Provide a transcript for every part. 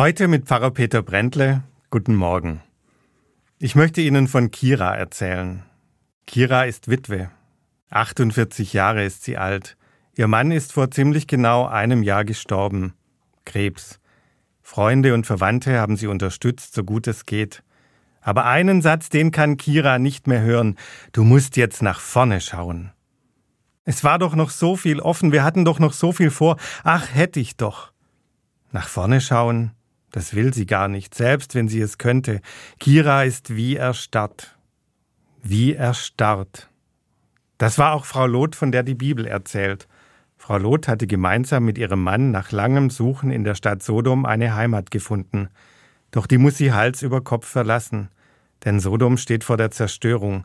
Heute mit Pfarrer Peter Brändle. Guten Morgen. Ich möchte Ihnen von Kira erzählen. Kira ist Witwe. 48 Jahre ist sie alt. Ihr Mann ist vor ziemlich genau einem Jahr gestorben. Krebs. Freunde und Verwandte haben sie unterstützt, so gut es geht. Aber einen Satz, den kann Kira nicht mehr hören. Du musst jetzt nach vorne schauen. Es war doch noch so viel offen, wir hatten doch noch so viel vor. Ach, hätte ich doch. Nach vorne schauen? Das will sie gar nicht, selbst wenn sie es könnte. Kira ist wie erstarrt. Wie erstarrt. Das war auch Frau Loth, von der die Bibel erzählt. Frau Loth hatte gemeinsam mit ihrem Mann nach langem Suchen in der Stadt Sodom eine Heimat gefunden. Doch die muss sie Hals über Kopf verlassen. Denn Sodom steht vor der Zerstörung.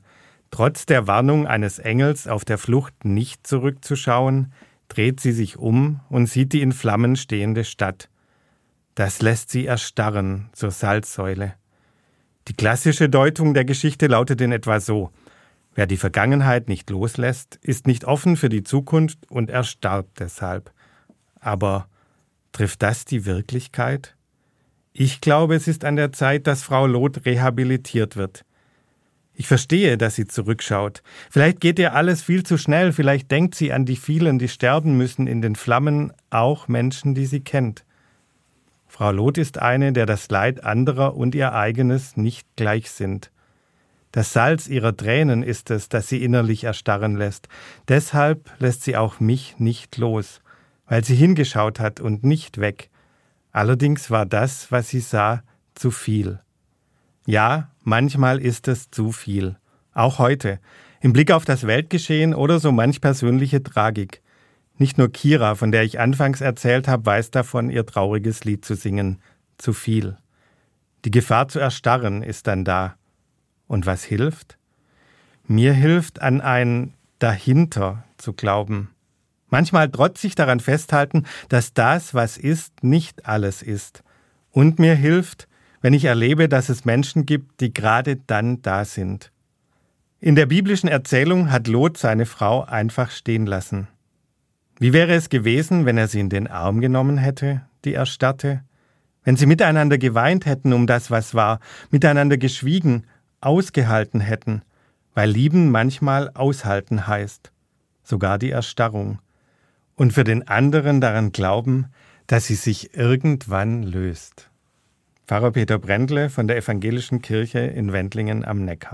Trotz der Warnung eines Engels auf der Flucht nicht zurückzuschauen, dreht sie sich um und sieht die in Flammen stehende Stadt. Das lässt sie erstarren zur Salzsäule. Die klassische Deutung der Geschichte lautet in etwa so Wer die Vergangenheit nicht loslässt, ist nicht offen für die Zukunft und erstarrt deshalb. Aber trifft das die Wirklichkeit? Ich glaube, es ist an der Zeit, dass Frau Loth rehabilitiert wird. Ich verstehe, dass sie zurückschaut. Vielleicht geht ihr alles viel zu schnell, vielleicht denkt sie an die vielen, die sterben müssen in den Flammen, auch Menschen, die sie kennt. Frau Loth ist eine, der das Leid anderer und ihr eigenes nicht gleich sind. Das Salz ihrer Tränen ist es, das sie innerlich erstarren lässt. Deshalb lässt sie auch mich nicht los, weil sie hingeschaut hat und nicht weg. Allerdings war das, was sie sah, zu viel. Ja, manchmal ist es zu viel. Auch heute. Im Blick auf das Weltgeschehen oder so manch persönliche Tragik. Nicht nur Kira, von der ich anfangs erzählt habe, weiß davon, ihr trauriges Lied zu singen. Zu viel. Die Gefahr zu erstarren ist dann da. Und was hilft? Mir hilft, an ein dahinter zu glauben. Manchmal trotzig daran festhalten, dass das, was ist, nicht alles ist. Und mir hilft, wenn ich erlebe, dass es Menschen gibt, die gerade dann da sind. In der biblischen Erzählung hat Lot seine Frau einfach stehen lassen. Wie wäre es gewesen, wenn er sie in den Arm genommen hätte, die erstarrte? Wenn sie miteinander geweint hätten um das, was war, miteinander geschwiegen, ausgehalten hätten, weil lieben manchmal aushalten heißt, sogar die Erstarrung, und für den anderen daran glauben, dass sie sich irgendwann löst. Pfarrer Peter Brendle von der Evangelischen Kirche in Wendlingen am Neckar.